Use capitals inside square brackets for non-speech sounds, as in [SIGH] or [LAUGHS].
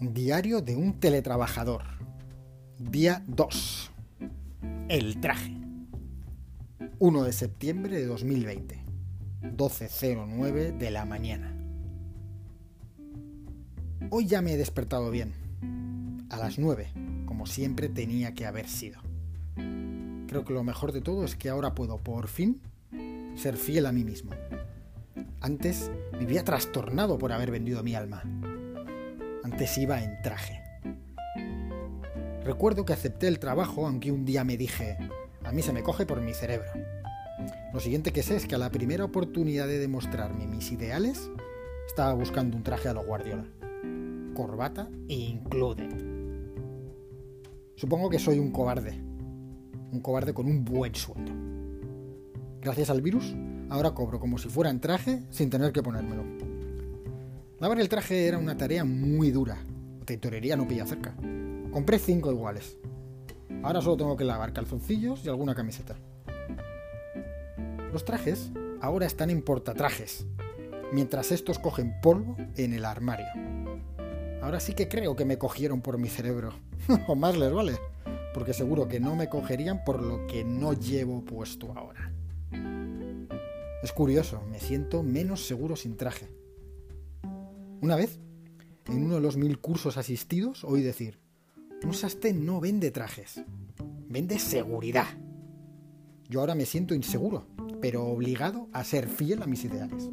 Diario de un teletrabajador. Día 2. El traje. 1 de septiembre de 2020. 12.09 de la mañana. Hoy ya me he despertado bien. A las 9, como siempre tenía que haber sido. Creo que lo mejor de todo es que ahora puedo por fin ser fiel a mí mismo. Antes vivía trastornado por haber vendido mi alma. Antes iba en traje. Recuerdo que acepté el trabajo aunque un día me dije, a mí se me coge por mi cerebro. Lo siguiente que sé es que a la primera oportunidad de demostrarme mis ideales, estaba buscando un traje a lo Guardiola. Corbata included. Supongo que soy un cobarde. Un cobarde con un buen sueldo. Gracias al virus, ahora cobro como si fuera en traje sin tener que ponérmelo. Lavar el traje era una tarea muy dura. La no pilla cerca. Compré cinco iguales. Ahora solo tengo que lavar calzoncillos y alguna camiseta. Los trajes ahora están en portatrajes, mientras estos cogen polvo en el armario. Ahora sí que creo que me cogieron por mi cerebro. [LAUGHS] o más les vale, porque seguro que no me cogerían por lo que no llevo puesto ahora. Es curioso, me siento menos seguro sin traje. Una vez, en uno de los mil cursos asistidos, oí decir, un sastén no vende trajes, vende seguridad. Yo ahora me siento inseguro, pero obligado a ser fiel a mis ideales.